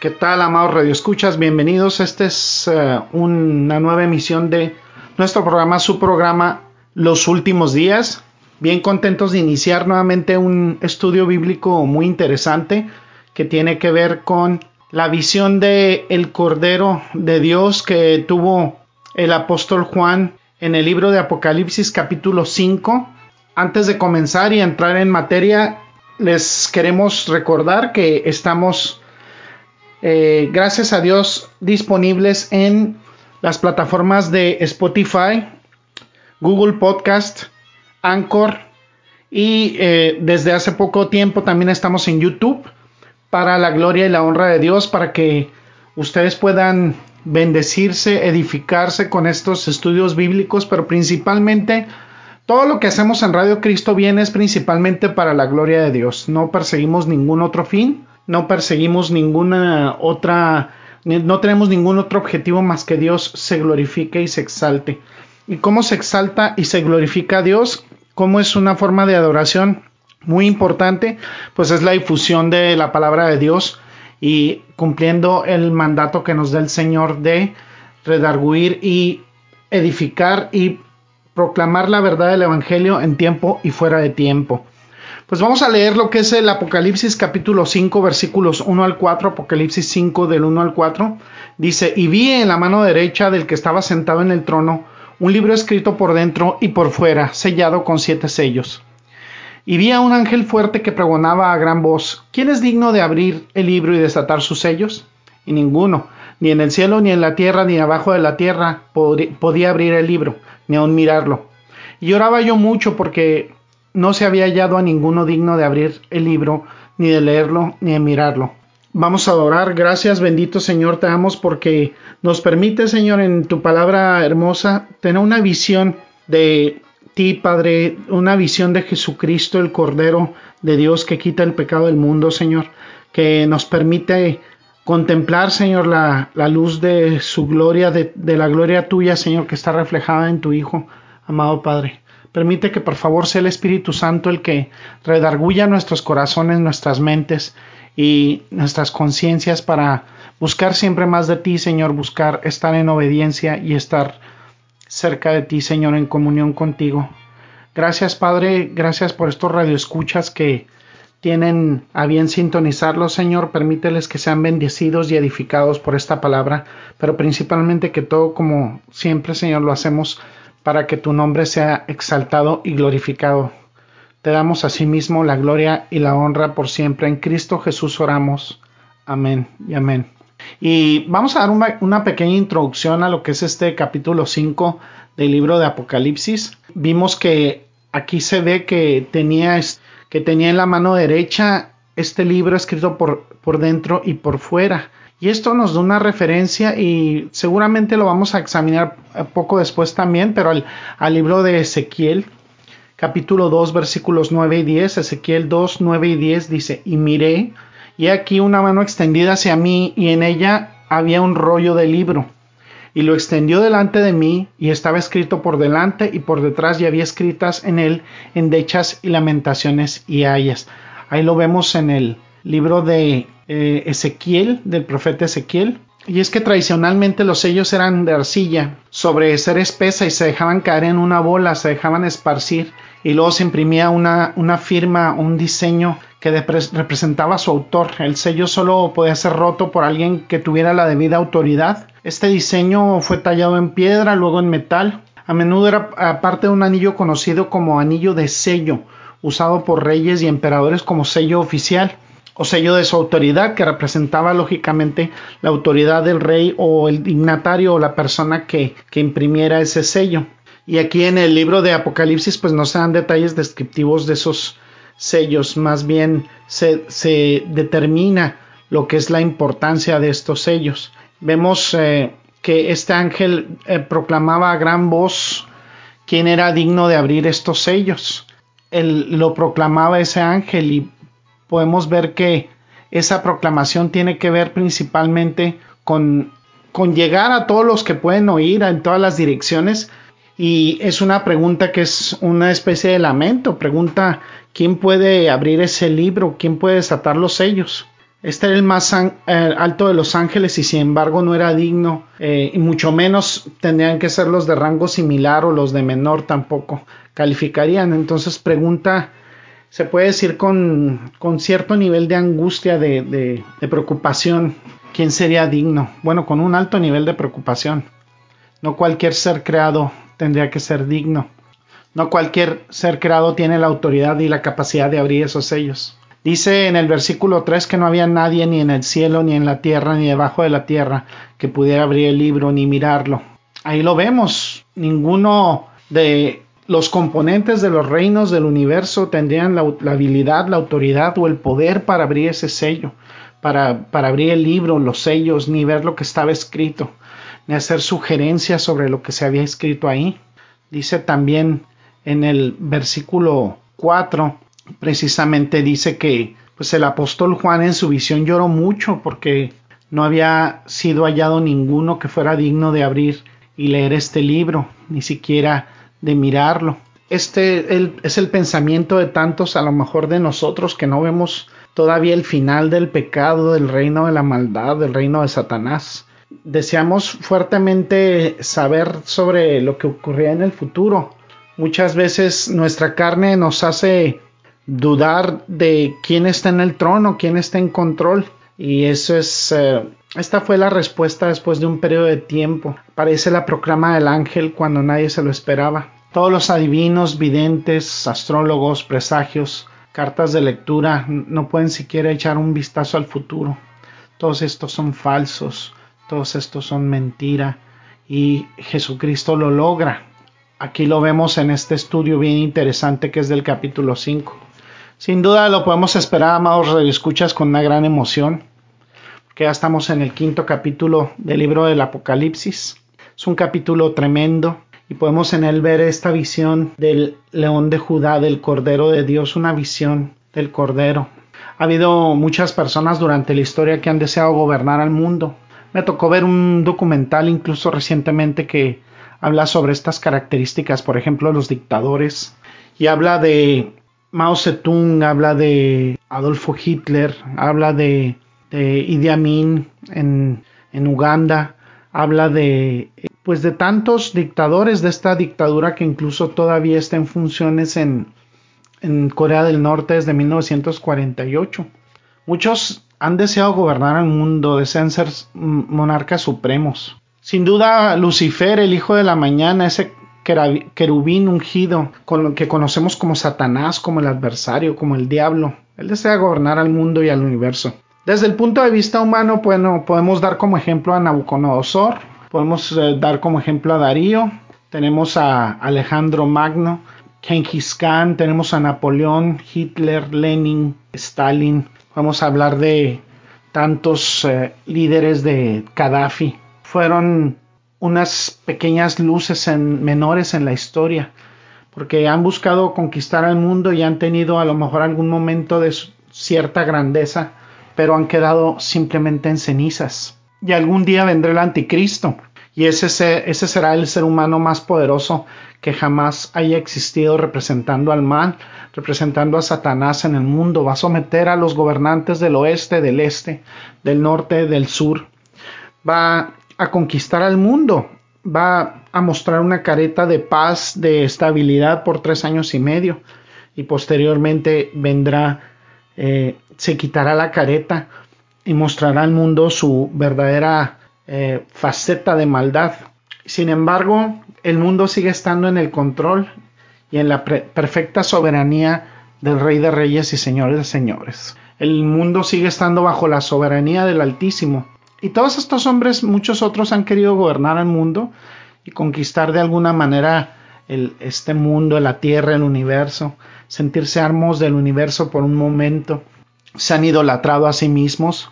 ¿Qué tal, amados radioescuchas? Bienvenidos. Esta es uh, una nueva emisión de nuestro programa, su programa Los Últimos Días. Bien contentos de iniciar nuevamente un estudio bíblico muy interesante que tiene que ver con la visión de el Cordero de Dios que tuvo el apóstol Juan en el libro de Apocalipsis capítulo 5. Antes de comenzar y entrar en materia, les queremos recordar que estamos eh, gracias a Dios, disponibles en las plataformas de Spotify, Google Podcast, Anchor y eh, desde hace poco tiempo también estamos en YouTube para la gloria y la honra de Dios, para que ustedes puedan bendecirse, edificarse con estos estudios bíblicos, pero principalmente todo lo que hacemos en Radio Cristo viene es principalmente para la gloria de Dios. No perseguimos ningún otro fin no perseguimos ninguna otra, no tenemos ningún otro objetivo más que Dios se glorifique y se exalte. ¿Y cómo se exalta y se glorifica a Dios? ¿Cómo es una forma de adoración muy importante? Pues es la difusión de la palabra de Dios y cumpliendo el mandato que nos da el Señor de redarguir y edificar y proclamar la verdad del Evangelio en tiempo y fuera de tiempo. Pues vamos a leer lo que es el Apocalipsis capítulo 5 versículos 1 al 4, Apocalipsis 5 del 1 al 4. Dice, y vi en la mano derecha del que estaba sentado en el trono un libro escrito por dentro y por fuera, sellado con siete sellos. Y vi a un ángel fuerte que pregonaba a gran voz, ¿quién es digno de abrir el libro y desatar sus sellos? Y ninguno, ni en el cielo, ni en la tierra, ni abajo de la tierra, podía abrir el libro, ni aun mirarlo. Y lloraba yo mucho porque no se había hallado a ninguno digno de abrir el libro, ni de leerlo, ni de mirarlo. Vamos a adorar. Gracias, bendito Señor, te damos porque nos permite, Señor, en tu palabra hermosa, tener una visión de ti, Padre, una visión de Jesucristo, el Cordero de Dios que quita el pecado del mundo, Señor, que nos permite contemplar, Señor, la, luz de su gloria, de la gloria tuya, Señor, que está reflejada en tu Hijo, amado Padre. Permite que por favor sea el Espíritu Santo el que redarguya nuestros corazones, nuestras mentes y nuestras conciencias para buscar siempre más de ti, Señor, buscar estar en obediencia y estar cerca de ti, Señor, en comunión contigo. Gracias, Padre, gracias por estos radioescuchas que tienen a bien sintonizarlos, Señor. Permíteles que sean bendecidos y edificados por esta palabra, pero principalmente que todo como siempre, Señor, lo hacemos para que tu nombre sea exaltado y glorificado. Te damos asimismo la gloria y la honra por siempre. En Cristo Jesús oramos. Amén y amén. Y vamos a dar una, pequeña introducción a lo que es este capítulo 5 del libro de Apocalipsis. Vimos que aquí se ve que tenía, que tenía en la mano derecha este libro escrito por, por dentro y por fuera. Y esto nos da una referencia y seguramente lo vamos a examinar poco después también, pero al, libro de Ezequiel, capítulo 2, versículos 9 y 10, Ezequiel 2, 9 y 10 dice, y miré, y aquí una mano extendida hacia mí, y en ella había un rollo de libro, y lo extendió delante de mí, y estaba escrito por delante y por detrás, y había escritas en él endechas y lamentaciones y ayas. Ahí lo vemos en el libro de eh, Ezequiel, del profeta Ezequiel. Y es que tradicionalmente los sellos eran de arcilla, sobre ser espesa y se dejaban caer en una bola, se dejaban esparcir y luego se imprimía una, una firma, un diseño que representaba a su autor. El sello solo podía ser roto por alguien que tuviera la debida autoridad. Este diseño fue tallado en piedra, luego en metal. A menudo era aparte de un anillo conocido como anillo de sello, usado por reyes y emperadores como sello oficial o sello de su autoridad, que representaba lógicamente la autoridad del rey o el dignatario o la persona que, que imprimiera ese sello. Y aquí en el libro de Apocalipsis pues nos dan detalles descriptivos de esos sellos, más bien se, se determina lo que es la importancia de estos sellos. Vemos eh, que este ángel eh, proclamaba a gran voz quién era digno de abrir estos sellos. Él lo proclamaba ese ángel y podemos ver que esa proclamación tiene que ver principalmente con, con llegar a todos los que pueden oír en todas las direcciones y es una pregunta que es una especie de lamento, pregunta quién puede abrir ese libro, quién puede desatar los sellos. Este era el más eh, alto de los ángeles y sin embargo no era digno eh, y mucho menos tendrían que ser los de rango similar o los de menor tampoco calificarían. Entonces pregunta, se puede decir con, con cierto nivel de angustia, de, de, de preocupación, ¿quién sería digno? Bueno, con un alto nivel de preocupación. No cualquier ser creado tendría que ser digno. No cualquier ser creado tiene la autoridad y la capacidad de abrir esos sellos. Dice en el versículo 3 que no había nadie ni en el cielo, ni en la tierra, ni debajo de la tierra que pudiera abrir el libro ni mirarlo. Ahí lo vemos. Ninguno de los componentes de los reinos del universo tendrían la, habilidad, la autoridad o el poder para abrir ese sello, para, para abrir el libro, los sellos, ni ver lo que estaba escrito, ni hacer sugerencias sobre lo que se había escrito ahí. Dice también en el versículo 4 precisamente dice que pues el apóstol Juan en su visión lloró mucho porque no había sido hallado ninguno que fuera digno de abrir y leer este libro, ni siquiera de mirarlo. Este es el pensamiento de tantos, a lo mejor de nosotros, que no vemos todavía el final del pecado, del reino de la maldad, del reino de Satanás. Deseamos fuertemente saber sobre lo que ocurría en el futuro. Muchas veces nuestra carne nos hace dudar de quién está en el trono, quién está en control. Y eso es, eh, esta fue la respuesta después de un periodo de tiempo. Parece la proclama del ángel cuando nadie se lo esperaba. Todos los adivinos, videntes, astrólogos, presagios, cartas de lectura no pueden siquiera echar un vistazo al futuro. Todos estos son falsos, todos estos son mentira y Jesucristo lo logra. Aquí lo vemos en este estudio bien interesante que es del capítulo 5. Sin duda lo podemos esperar, amados redescuchas, con una gran emoción, porque ya estamos en el quinto capítulo del libro del Apocalipsis. Es un capítulo tremendo y podemos en él ver esta visión del león de Judá, del Cordero de Dios, una visión del Cordero. Ha habido muchas personas durante la historia que han deseado gobernar al mundo. Me tocó ver un documental incluso recientemente que habla sobre estas características, por ejemplo, los dictadores, y habla de Mao Zedong, habla de Adolfo Hitler, habla de, Idi Amin en, Uganda, habla de pues de tantos dictadores de esta dictadura que incluso todavía está en funciones en, Corea del Norte desde 1948. Muchos han deseado gobernar el mundo, desean ser monarcas supremos. Sin duda, Lucifer, el hijo de la mañana, ese querubín ungido, con lo que conocemos como Satanás, como el adversario, como el diablo. Él desea gobernar al mundo y al universo. Desde el punto de vista humano, bueno, podemos dar como ejemplo a Nabucodonosor, podemos eh, dar como ejemplo a Darío, tenemos a Alejandro Magno, Genghis Khan, tenemos a Napoleón, Hitler, Lenin, Stalin, vamos a hablar de tantos eh, líderes de Gaddafi. Fueron unas pequeñas luces en, menores en la historia, porque han buscado conquistar al mundo y han tenido a lo mejor algún momento de cierta grandeza, pero han quedado simplemente en cenizas. Y algún día vendrá el anticristo, y ese, ese será el ser humano más poderoso que jamás haya existido representando al mal, representando a Satanás en el mundo. Va a someter a los gobernantes del oeste, del este, del norte, del sur. Va a conquistar al mundo. Va a mostrar una careta de paz, de estabilidad por tres años y medio. Y posteriormente vendrá, eh, se quitará la careta y mostrará al mundo su verdadera eh, faceta de maldad. Sin embargo, el mundo sigue estando en el control y en la perfecta soberanía del Rey de Reyes y Señores de Señores. El mundo sigue estando bajo la soberanía del Altísimo y todos estos hombres, muchos otros han querido gobernar el mundo y conquistar de alguna manera este mundo, la tierra, el universo, sentirse amos del universo por un momento. Se han idolatrado a sí mismos,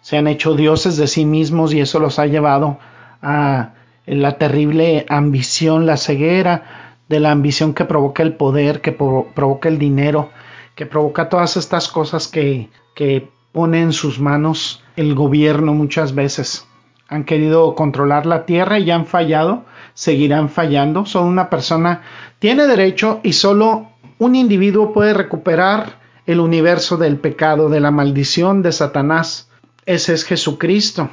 se han hecho dioses de sí mismos y eso los ha llevado a la terrible ambición, la ceguera de la ambición que provoca el poder, que provoca el dinero, que provoca todas estas cosas que, que pone en sus manos el gobierno muchas veces. Han querido controlar la tierra y han fallado, seguirán fallando. Solo una persona tiene derecho y solo un individuo puede recuperar el universo del pecado, de la maldición de Satanás. Ese es Jesucristo.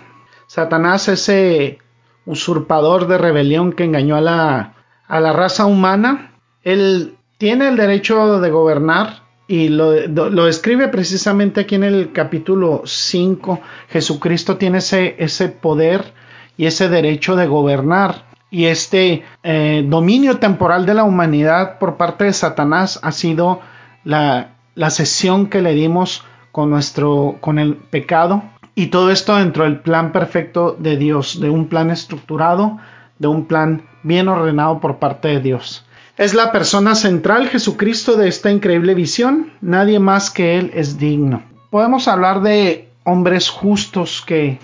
Satanás, ese usurpador de rebelión que engañó a la, a la raza humana, él tiene el derecho de gobernar y lo, lo, escribe precisamente aquí en el capítulo 5. Jesucristo tiene ese, ese poder y ese derecho de gobernar. Y este eh, dominio temporal de la humanidad por parte de Satanás ha sido la, la sesión que le dimos con nuestro con el pecado y todo esto dentro del plan perfecto de Dios, de un plan estructurado, de un plan bien ordenado por parte de Dios. Es la persona central Jesucristo de esta increíble visión. Nadie más que Él es digno. Podemos hablar de hombres justos que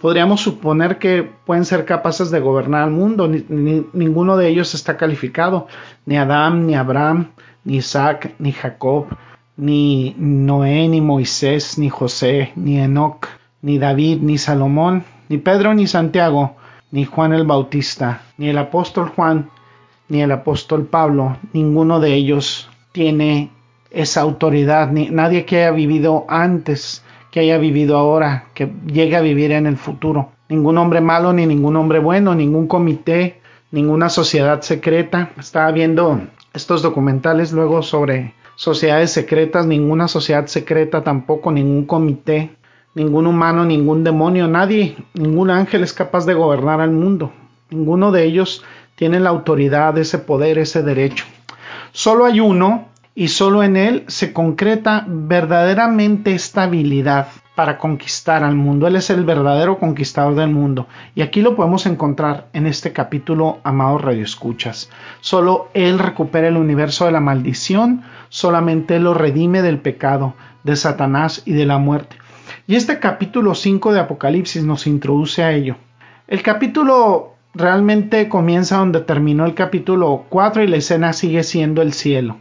podríamos suponer que pueden ser capaces de gobernar el mundo. ninguno de ellos está calificado. Ni Adán, ni Abraham, ni Isaac, ni Jacob, ni Noé, ni Moisés, ni José, ni Enoch, ni David, ni Salomón, ni Pedro, ni Santiago, ni Juan el Bautista, ni el apóstol Juan, ni el apóstol Pablo, ninguno de ellos tiene esa autoridad, ni nadie que haya vivido antes, que haya vivido ahora, que llegue a vivir en el futuro. Ningún hombre malo, ni ningún hombre bueno, ningún comité, ninguna sociedad secreta. Estaba viendo estos documentales luego sobre sociedades secretas, ninguna sociedad secreta tampoco, ningún comité, ningún humano, ningún demonio, nadie, ningún ángel es capaz de gobernar al mundo. Ninguno de ellos tiene la autoridad, ese poder, ese derecho. Solo hay uno y solo en él se concreta verdaderamente estabilidad para conquistar al mundo. Él es el verdadero conquistador del mundo. Y aquí lo podemos encontrar en este capítulo, amados radioescuchas. Solo Él recupera el universo de la maldición, solamente Él lo redime del pecado, de Satanás y de la muerte. Y este capítulo 5 de Apocalipsis nos introduce a ello. El capítulo realmente comienza donde terminó el capítulo 4 y la escena sigue siendo el cielo.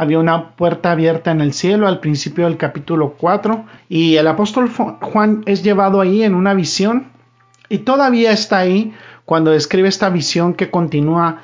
Había una puerta abierta en el cielo al principio del capítulo 4 y el apóstol Juan es llevado ahí en una visión y todavía está ahí cuando describe esta visión que continúa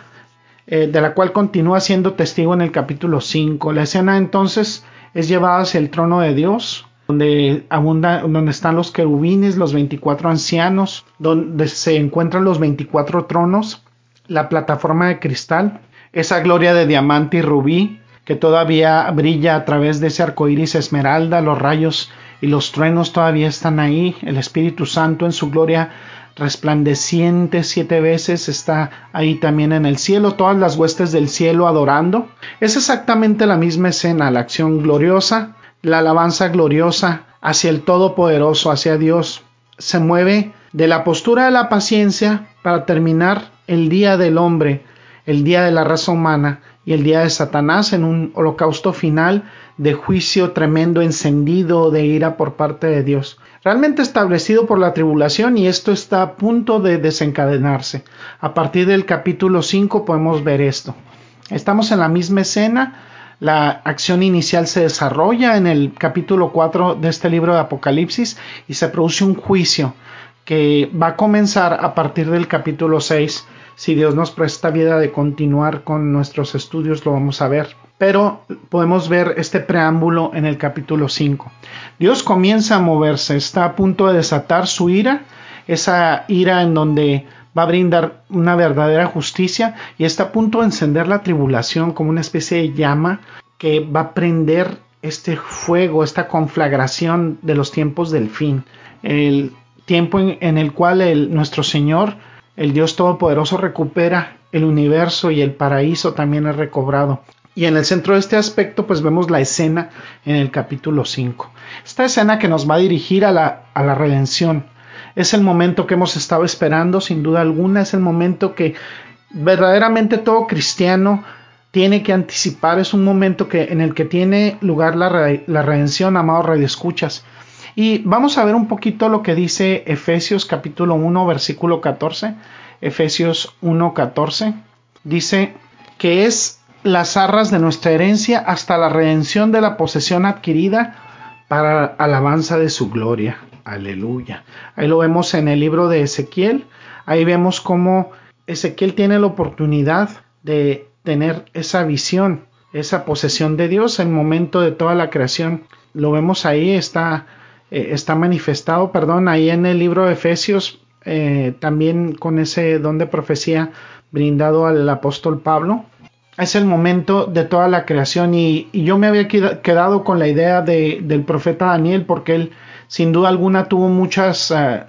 eh, de la cual continúa siendo testigo en el capítulo 5. La escena entonces es llevada hacia el trono de Dios donde abunda, donde están los querubines, los 24 ancianos, donde se encuentran los 24 tronos, la plataforma de cristal, esa gloria de diamante y rubí que todavía brilla a través de ese arco iris esmeralda, los rayos y los truenos todavía están ahí, el Espíritu Santo en su gloria resplandeciente siete veces está ahí también en el cielo, todas las huestes del cielo adorando. Es exactamente la misma escena, la acción gloriosa, la alabanza gloriosa hacia el Todopoderoso, hacia Dios, se mueve de la postura de la paciencia para terminar el día del hombre, el día de la raza humana y el día de Satanás en un holocausto final de juicio tremendo encendido de ira por parte de Dios, realmente establecido por la tribulación y esto está a punto de desencadenarse. A partir del capítulo 5 podemos ver esto. Estamos en la misma escena, la acción inicial se desarrolla en el capítulo 4 de este libro de Apocalipsis y se produce un juicio que va a comenzar a partir del capítulo 6. Si Dios nos presta vida de continuar con nuestros estudios, lo vamos a ver. Pero podemos ver este preámbulo en el capítulo 5. Dios comienza a moverse, está a punto de desatar su ira, esa ira en donde va a brindar una verdadera justicia y está a punto de encender la tribulación como una especie de llama que va a prender este fuego, esta conflagración de los tiempos del fin, el tiempo en, el cual nuestro Señor, el Dios Todopoderoso, recupera el universo y el paraíso también es recobrado. Y en el centro de este aspecto, pues vemos la escena en el capítulo 5. Esta escena que nos va a dirigir a la, a la redención, es el momento que hemos estado esperando, sin duda alguna, es el momento que verdaderamente todo cristiano tiene que anticipar, es un momento que, en el que tiene lugar la, la redención, amados radioescuchas. Y vamos a ver un poquito lo que dice Efesios capítulo 1, versículo 14. Efesios 1, 14. Dice que es las arras de nuestra herencia hasta la redención de la posesión adquirida para alabanza de su gloria. Aleluya. Ahí lo vemos en el libro de Ezequiel. Ahí vemos cómo Ezequiel tiene la oportunidad de tener esa visión, esa posesión de Dios en momento de toda la creación. Lo vemos ahí, está, eh, está manifestado, perdón, ahí en el libro de Efesios, eh, también con ese don de profecía brindado al apóstol Pablo. Es el momento de toda la creación y, yo me había quedado con la idea de, del profeta Daniel porque él sin duda alguna tuvo muchas, eh,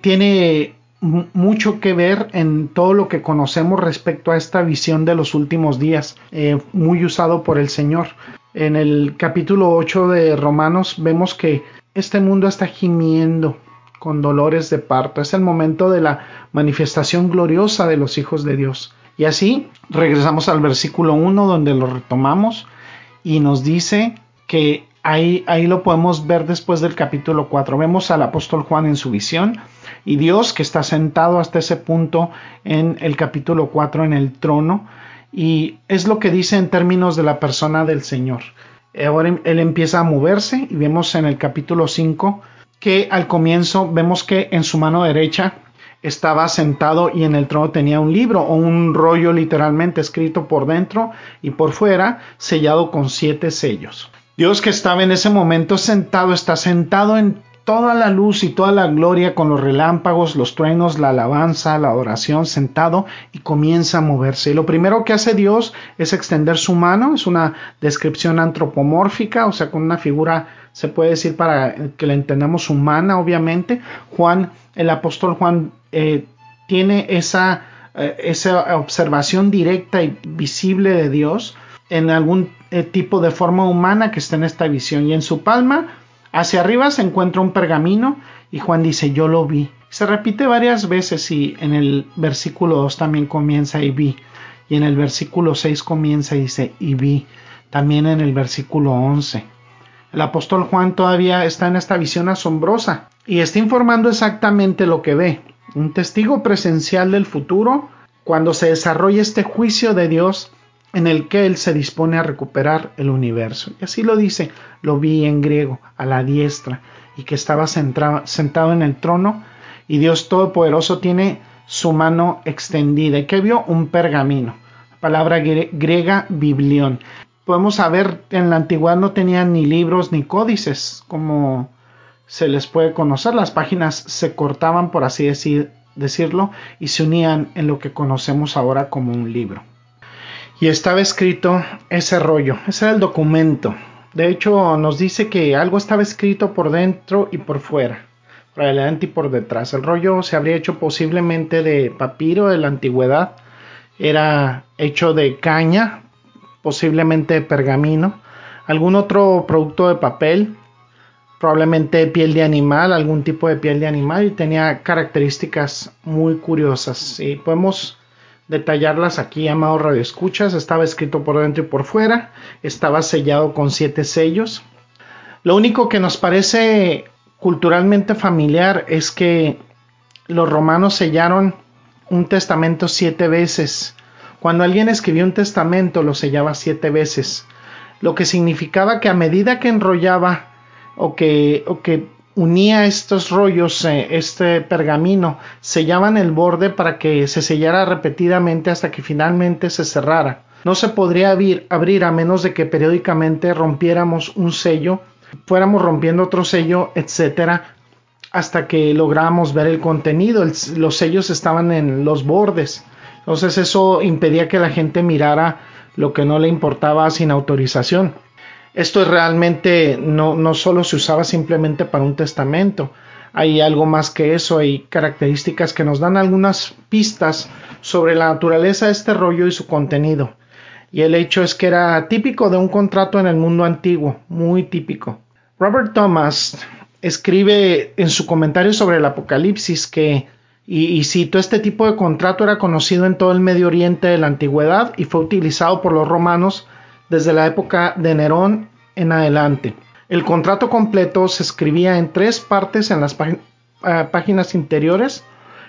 tiene mucho que ver en todo lo que conocemos respecto a esta visión de los últimos días, muy usado por el Señor. En el capítulo 8 de Romanos vemos que este mundo está gimiendo con dolores de parto. Es el momento de la manifestación gloriosa de los hijos de Dios. Y así regresamos al versículo 1 donde lo retomamos y nos dice que ahí, ahí lo podemos ver después del capítulo 4. Vemos al apóstol Juan en su visión y Dios que está sentado hasta ese punto en el capítulo 4 en el trono y es lo que dice en términos de la persona del Señor. Ahora él empieza a moverse y vemos en el capítulo 5 que al comienzo vemos que en su mano derecha estaba sentado y en el trono tenía un libro o un rollo literalmente escrito por dentro y por fuera sellado con siete sellos. Dios que estaba en ese momento sentado está sentado en toda la luz y toda la gloria con los relámpagos, los truenos, la alabanza, la adoración, sentado y comienza a moverse. Y lo primero que hace Dios es extender su mano, es una descripción antropomórfica, o sea, con una figura, se puede decir para que la entendamos humana, obviamente. Juan, el apóstol Juan, eh, tiene esa, eh, esa observación directa y visible de Dios en algún eh, tipo de forma humana que está en esta visión. Y en su palma Hacia arriba se encuentra un pergamino y Juan dice, yo lo vi. Se repite varias veces y en el versículo 2 también comienza y vi. Y en el versículo 6 comienza y dice, y vi. También en el versículo 11. El apóstol Juan todavía está en esta visión asombrosa y está informando exactamente lo que ve. Un testigo presencial del futuro cuando se desarrolla este juicio de Dios en el que Él se dispone a recuperar el universo. Y así lo dice, lo vi en griego, a la diestra, y que estaba sentado en el trono, y Dios Todopoderoso tiene su mano extendida, y que vio un pergamino, palabra griega biblión. Podemos saber, en la antigüedad no tenían ni libros ni códices, como se les puede conocer, las páginas se cortaban, por así decirlo, y se unían en lo que conocemos ahora como un libro y estaba escrito ese rollo, ese era el documento. De hecho, nos dice que algo estaba escrito por dentro y por fuera, por adelante y por detrás. El rollo se habría hecho posiblemente de papiro de la antigüedad, era hecho de caña, posiblemente de pergamino, algún otro producto de papel, probablemente piel de animal, algún tipo de piel de animal y tenía características muy curiosas. Y podemos detallarlas aquí, amado Radio Escuchas. Estaba escrito por dentro y por fuera. Estaba sellado con siete sellos. Lo único que nos parece culturalmente familiar es que los romanos sellaron un testamento siete veces. Cuando alguien escribió un testamento lo sellaba siete veces, lo que significaba que a medida que enrollaba o que, o que unía estos rollos, eh, este pergamino, sellaban el borde para que se sellara repetidamente hasta que finalmente se cerrara. No se podría abrir, a menos de que periódicamente rompiéramos un sello, fuéramos rompiendo otro sello, etcétera, hasta que lográramos ver el contenido. los sellos estaban en los bordes. Entonces eso impedía que la gente mirara lo que no le importaba sin autorización. Esto es realmente no, no solo se usaba simplemente para un testamento, hay algo más que eso, hay características que nos dan algunas pistas sobre la naturaleza de este rollo y su contenido. Y el hecho es que era típico de un contrato en el mundo antiguo, muy típico. Robert Thomas escribe en su comentario sobre el Apocalipsis que, Y, y, cito, este tipo de contrato era conocido en todo el Medio Oriente de la antigüedad y fue utilizado por los romanos desde la época de Nerón en adelante. El contrato completo se escribía en tres partes en las eh, páginas interiores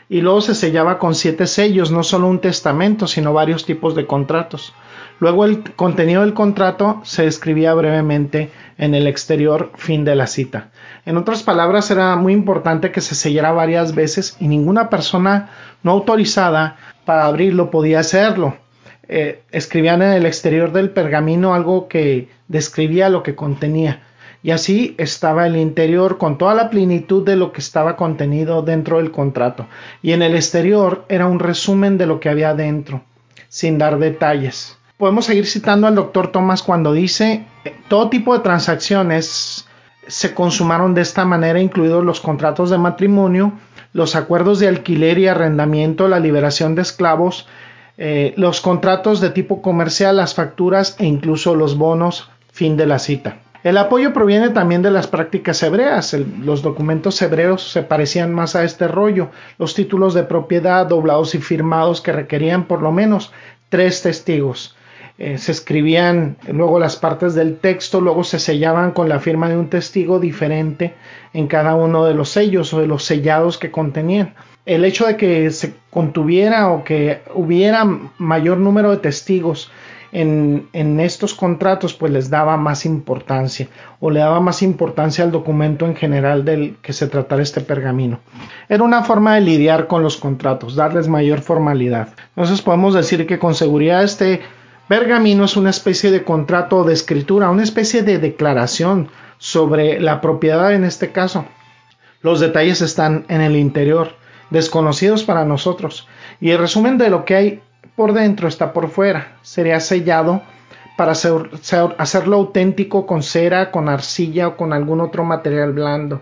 y luego se sellaba con siete sellos, no solo un testamento, sino varios tipos de contratos. Luego el contenido del contrato se escribía brevemente en el exterior, fin de la cita. En otras palabras, era muy importante que se sellara varias veces y ninguna persona no autorizada para abrirlo podía hacerlo. Eh, escribían en el exterior del pergamino algo que describía lo que contenía y así estaba el interior con toda la plenitud de lo que estaba contenido dentro del contrato, y en el exterior era un resumen de lo que había dentro, sin dar detalles. Podemos seguir citando al doctor Thomas cuando dice, todo tipo de transacciones se consumaron de esta manera, incluidos los contratos de matrimonio, los acuerdos de alquiler y arrendamiento, la liberación de esclavos, eh, los contratos de tipo comercial, las facturas e incluso los bonos, fin de la cita. El apoyo proviene también de las prácticas hebreas. los documentos hebreos se parecían más a este rollo. Los títulos de propiedad doblados y firmados que requerían por lo menos tres testigos. Eh, se escribían luego las partes del texto, luego se sellaban con la firma de un testigo diferente en cada uno de los sellos o de los sellados que contenían. El hecho de que se contuviera o que hubiera mayor número de testigos en, estos contratos pues les daba más importancia o le daba más importancia al documento en general del que se tratara este pergamino. Era una forma de lidiar con los contratos, darles mayor formalidad. Entonces podemos decir que con seguridad este pergamino es una especie de contrato de escritura, una especie de declaración sobre la propiedad en este caso. Los detalles están en el interior, desconocidos para nosotros. Y el resumen de lo que hay por dentro está por fuera. Sería sellado para hacerlo auténtico con cera, con arcilla o con algún otro material blando.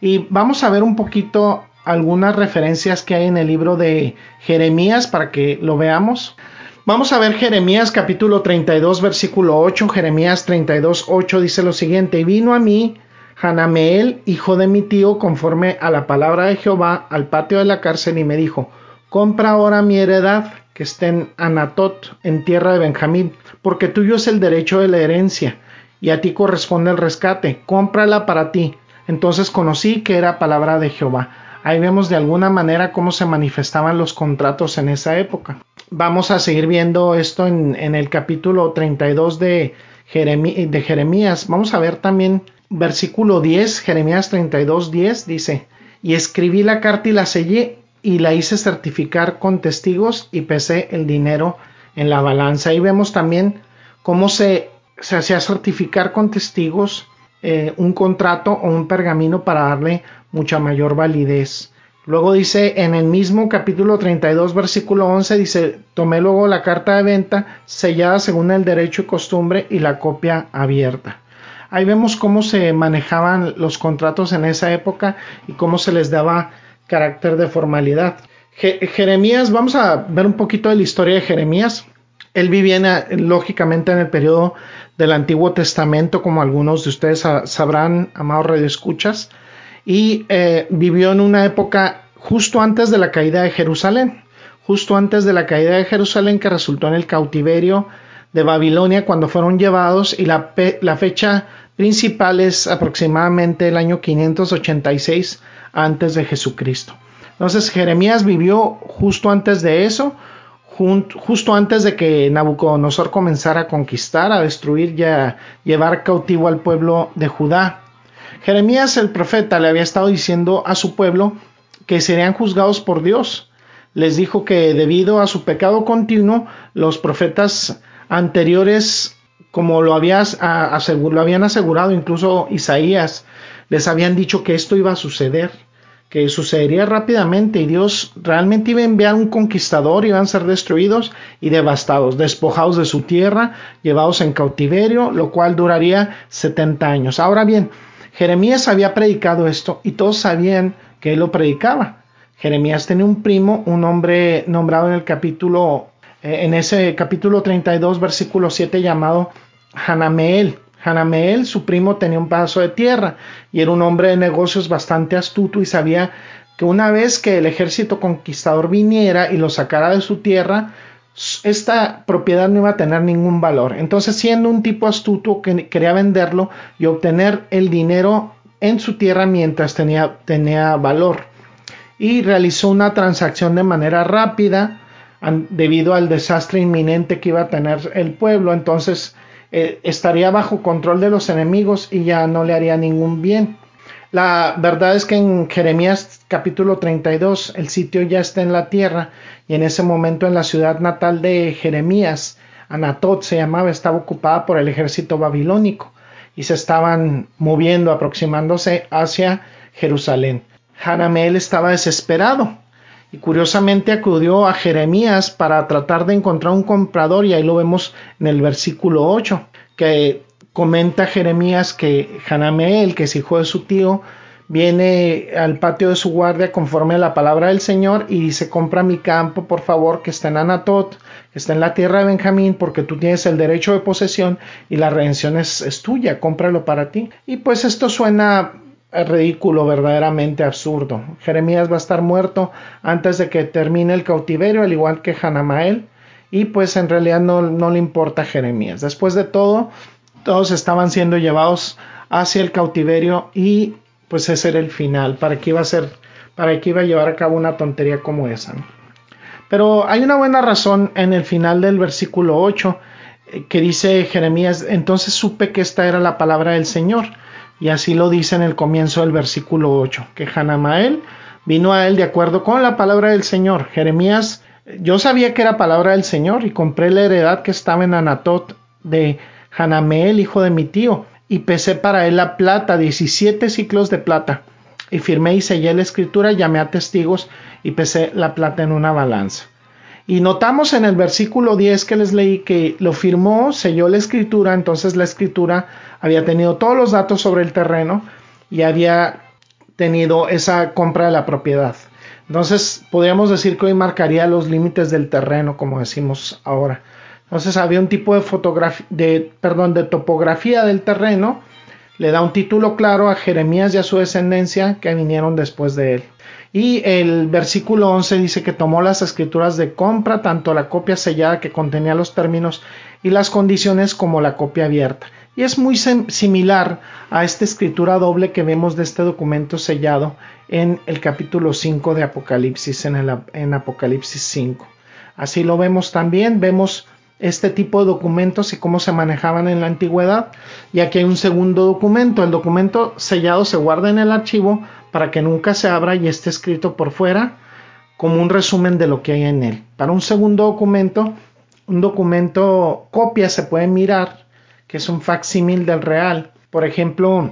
Y vamos a ver un poquito algunas referencias que hay en el libro de Jeremías para que lo veamos. Vamos a ver Jeremías capítulo 32 versículo 8. Jeremías 32 8 dice lo siguiente: y vino a mí Hanameel, hijo de mi tío, conforme a la palabra de Jehová, al patio de la cárcel y me dijo: Compra ahora mi heredad que esté en Anatot, en tierra de Benjamín, porque tuyo es el derecho de la herencia, y a ti corresponde el rescate, cómprala para ti. Entonces conocí que era palabra de Jehová. Ahí vemos de alguna manera cómo se manifestaban los contratos en esa época. Vamos a seguir viendo esto en, el capítulo 32 de, de Jeremías. Vamos a ver también versículo 10, Jeremías 32, 10 dice, y escribí la carta y la sellé y la hice certificar con testigos y pesé el dinero en la balanza. Ahí vemos también cómo se, se hacía certificar con testigos eh, un contrato o un pergamino para darle mucha mayor validez. Luego dice en el mismo capítulo 32 versículo 11 dice tomé luego la carta de venta sellada según el derecho y costumbre y la copia abierta. Ahí vemos cómo se manejaban los contratos en esa época y cómo se les daba carácter de formalidad. Jeremías, vamos a ver un poquito de la historia de Jeremías. Él vivía lógicamente en el periodo del Antiguo Testamento, como algunos de ustedes sabrán, amados radioescuchas, y eh, vivió en una época justo antes de la caída de Jerusalén, justo antes de la caída de Jerusalén que resultó en el cautiverio de Babilonia cuando fueron llevados y la, la fecha principal es aproximadamente el año 586 antes de Jesucristo. Entonces Jeremías vivió justo antes de eso, justo antes de que Nabucodonosor comenzara a conquistar, a destruir y a llevar cautivo al pueblo de Judá. Jeremías el profeta le había estado diciendo a su pueblo que serían juzgados por Dios. Les dijo que debido a su pecado continuo, los profetas anteriores, como lo, lo habían asegurado incluso Isaías, les habían dicho que esto iba a suceder, que sucedería rápidamente y Dios realmente iba a enviar un conquistador, iban a ser destruidos y devastados, despojados de su tierra, llevados en cautiverio, lo cual duraría 70 años. Ahora bien, Jeremías había predicado esto y todos sabían que él lo predicaba. Jeremías tenía un primo, un hombre nombrado en el capítulo, en ese capítulo 32, versículo 7, llamado Hanameel. Hanameel, su primo, tenía un pedazo de tierra y era un hombre de negocios bastante astuto y sabía que una vez que el ejército conquistador viniera y lo sacara de su tierra, esta propiedad no iba a tener ningún valor. Entonces, siendo un tipo astuto que quería venderlo y obtener el dinero en su tierra mientras tenía, tenía valor. Y realizó una transacción de manera rápida debido al desastre inminente que iba a tener el pueblo. Entonces, eh, estaría bajo control de los enemigos y ya no le haría ningún bien. La verdad es que en Jeremías capítulo 32 el sitio ya está en la tierra y en ese momento en la ciudad natal de Jeremías, Anatot se llamaba, estaba ocupada por el ejército babilónico y se estaban moviendo, aproximándose hacia Jerusalén. Hanamel estaba desesperado y curiosamente acudió a Jeremías para tratar de encontrar un comprador y ahí lo vemos en el versículo 8 que comenta Jeremías que Hanameel, que es hijo de su tío, viene al patio de su guardia conforme a la palabra del Señor y dice, compra mi campo, por favor, que está en Anatot, que está en la tierra de Benjamín, porque tú tienes el derecho de posesión y la redención es, es tuya, cómpralo para ti. Y pues esto suena ridículo, verdaderamente absurdo. Jeremías va a estar muerto antes de que termine el cautiverio, al igual que Hanamael, y pues en realidad no, le importa a Jeremías. Después de todo, todos estaban siendo llevados hacia el cautiverio y pues ese era el final, para qué iba a ser, para qué iba a llevar a cabo una tontería como esa. Pero hay una buena razón en el final del versículo 8 eh, que dice Jeremías, entonces supe que esta era la palabra del Señor. Y así lo dice en el comienzo del versículo 8, que Hanamael vino a él de acuerdo con la palabra del Señor. Jeremías, yo sabía que era palabra del Señor y compré la heredad que estaba en Anatot de Hanameel, hijo de mi tío, y pesé para él la plata, 17 ciclos de plata. Y firmé y sellé la escritura, llamé a testigos y pesé la plata en una balanza. Y notamos en el versículo 10 que les leí que lo firmó, selló la escritura, entonces la escritura había tenido todos los datos sobre el terreno y había tenido esa compra de la propiedad. Entonces podríamos decir que hoy marcaría los límites del terreno, como decimos ahora. Entonces había un tipo de de, perdón, de topografía del terreno. Le da un título claro a Jeremías y a su descendencia que vinieron después de él. Y el versículo 11 dice que tomó las escrituras de compra, tanto la copia sellada que contenía los términos y las condiciones como la copia abierta. Y es muy similar a esta escritura doble que vemos de este documento sellado en el capítulo 5 de Apocalipsis, en, el, Apocalipsis 5. Así lo vemos también, vemos este tipo de documentos y cómo se manejaban en la antigüedad. Y aquí hay un segundo documento. El documento sellado se guarda en el archivo para que nunca se abra y esté escrito por fuera como un resumen de lo que hay en él. Para un segundo documento, un documento copia se puede mirar, que es un facsímil del real. Por ejemplo,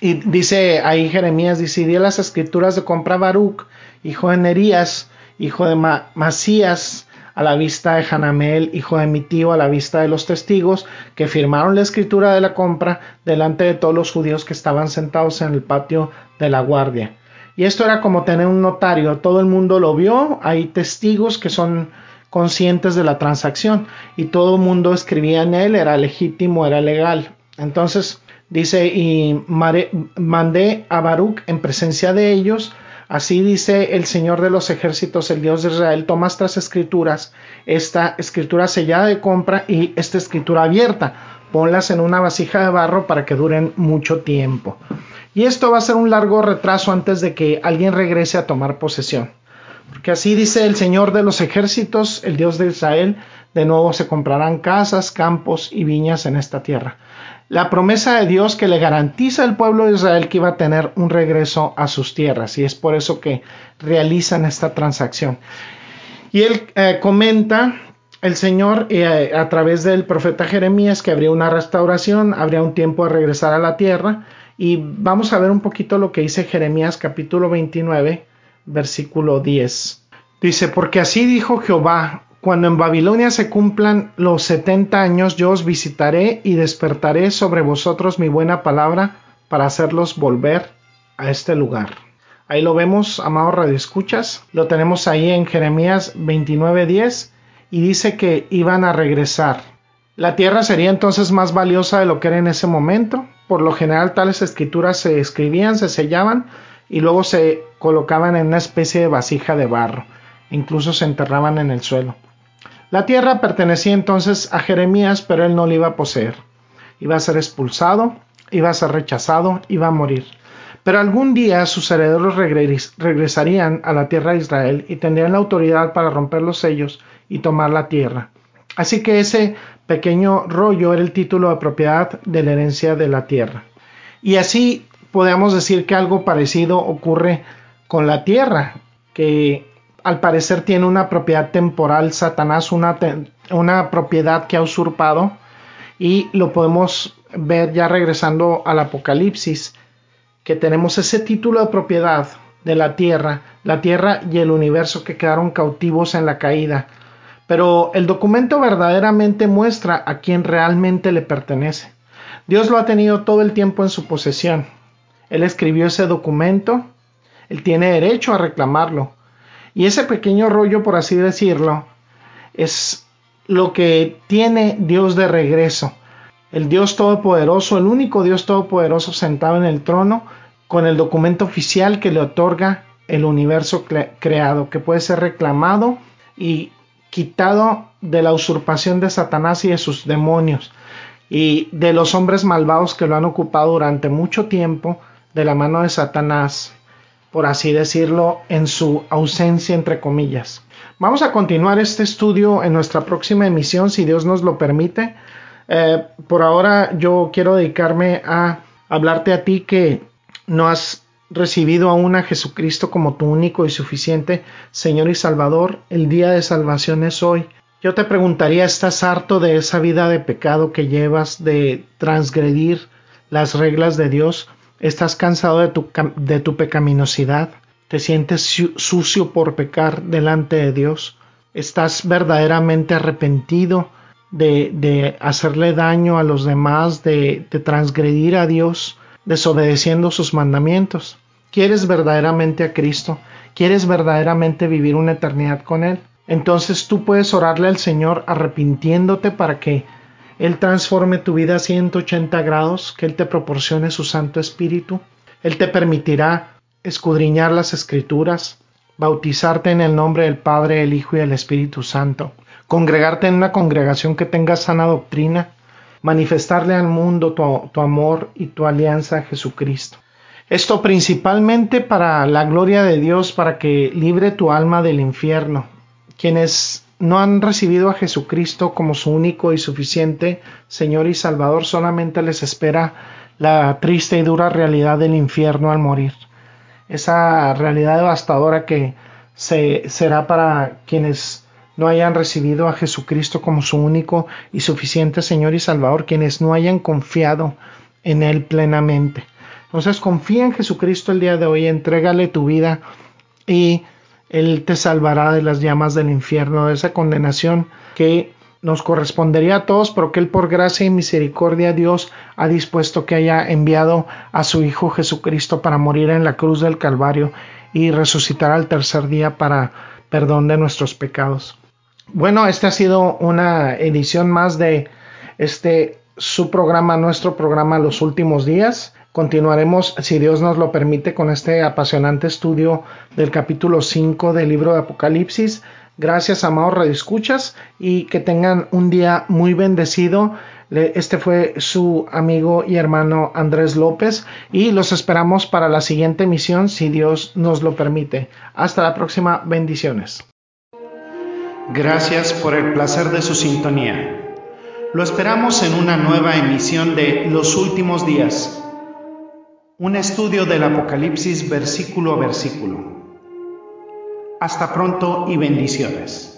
y dice ahí Jeremías, dice, las escrituras de compra Baruch, hijo de Nerías, hijo de Masías, a la vista de Hanamel, hijo de mi tío, a la vista de los testigos que firmaron la escritura de la compra delante de todos los judíos que estaban sentados en el patio de la guardia. Y esto era como tener un notario, todo el mundo lo vio, hay testigos que son conscientes de la transacción y todo el mundo escribía en él, era legítimo, era legal. Entonces dice, y mandé a Baruch en presencia de ellos, Así dice el Señor de los ejércitos, el Dios de Israel, toma estas escrituras, esta escritura sellada de compra y esta escritura abierta, ponlas en una vasija de barro para que duren mucho tiempo. Y esto va a ser un largo retraso antes de que alguien regrese a tomar posesión. Porque así dice el Señor de los ejércitos, el Dios de Israel, de nuevo se comprarán casas, campos y viñas en esta tierra la promesa de Dios que le garantiza al pueblo de Israel que iba a tener un regreso a sus tierras y es por eso que realizan esta transacción. Y él eh, comenta el Señor eh, a través del profeta Jeremías que habría una restauración, habría un tiempo de regresar a la tierra y vamos a ver un poquito lo que dice Jeremías capítulo 29 versículo 10. Dice, porque así dijo Jehová, cuando en Babilonia se cumplan los setenta años, yo os visitaré y despertaré sobre vosotros mi buena palabra para hacerlos volver a este lugar. Ahí lo vemos, amados radioescuchas. Lo tenemos ahí en Jeremías 29:10 y dice que iban a regresar. La tierra sería entonces más valiosa de lo que era en ese momento. Por lo general tales escrituras se escribían, se sellaban y luego se colocaban en una especie de vasija de barro, incluso se enterraban en el suelo. La tierra pertenecía entonces a Jeremías, pero él no la iba a poseer. Iba a ser expulsado, iba a ser rechazado, iba a morir. Pero algún día sus herederos regresarían a la tierra de Israel y tendrían la autoridad para romper los sellos y tomar la tierra. Así que ese pequeño rollo era el título de propiedad de la herencia de la tierra. Y así podemos decir que algo parecido ocurre con la tierra, que al parecer tiene una propiedad temporal, Satanás, una, una propiedad que ha usurpado, y lo podemos ver ya regresando al Apocalipsis, que tenemos ese título de propiedad de la tierra, la tierra y el universo que quedaron cautivos en la caída. Pero el documento verdaderamente muestra a quien realmente le pertenece. Dios lo ha tenido todo el tiempo en su posesión. Él escribió ese documento, él tiene derecho a reclamarlo. Y ese pequeño rollo, por así decirlo, es lo que tiene Dios de regreso. El Dios Todopoderoso, el único Dios Todopoderoso sentado en el trono, con el documento oficial que le otorga el universo creado, que puede ser reclamado y quitado de la usurpación de Satanás y de sus demonios y de los hombres malvados que lo han ocupado durante mucho tiempo de la mano de Satanás, por así decirlo, en su ausencia, entre comillas. Vamos a continuar este estudio en nuestra próxima emisión, si Dios nos lo permite. Eh, por ahora yo quiero dedicarme a hablarte a ti que no has recibido aún a Jesucristo como tu único y suficiente Señor y Salvador. El día de salvación es hoy. Yo te preguntaría, ¿estás harto de esa vida de pecado que llevas, de transgredir las reglas de Dios? ¿Estás cansado de tu, pecaminosidad? ¿Te sientes sucio por pecar delante de Dios? ¿Estás verdaderamente arrepentido de, de hacerle daño a los demás, de, de transgredir a Dios, desobedeciendo sus mandamientos? ¿Quieres verdaderamente a Cristo? ¿Quieres verdaderamente vivir una eternidad con Él? Entonces tú puedes orarle al Señor arrepintiéndote para que él transforme tu vida a 180 grados, que Él te proporcione su Santo Espíritu. Él te permitirá escudriñar las Escrituras, bautizarte en el nombre del Padre, el Hijo y el Espíritu Santo, congregarte en una congregación que tenga sana doctrina, manifestarle al mundo tu, tu amor y tu alianza a Jesucristo. Esto principalmente para la gloria de Dios, para que libre tu alma del infierno. Quienes no han recibido a Jesucristo como su único y suficiente Señor y Salvador, solamente les espera la triste y dura realidad del infierno al morir. Esa realidad devastadora que se, será para quienes no hayan recibido a Jesucristo como su único y suficiente Señor y Salvador, quienes no hayan confiado en Él plenamente. Entonces confía en Jesucristo el día de hoy, entrégale tu vida y él te salvará de las llamas del infierno, de esa condenación que nos correspondería a todos, pero que Él por gracia y misericordia Dios ha dispuesto que haya enviado a su Hijo Jesucristo para morir en la cruz del Calvario y resucitar al tercer día para perdón de nuestros pecados. Bueno, esta ha sido una edición más de este su programa, nuestro programa Los Últimos Días. Continuaremos, si Dios nos lo permite, con este apasionante estudio del capítulo 5 del libro de Apocalipsis. Gracias, amados redescuchas, y que tengan un día muy bendecido. Este fue su amigo y hermano Andrés López y los esperamos para la siguiente emisión si Dios nos lo permite. Hasta la próxima, bendiciones. Gracias por el placer de su sintonía. Lo esperamos en una nueva emisión de Los Últimos Días un estudio del Apocalipsis versículo a versículo. Hasta pronto y bendiciones.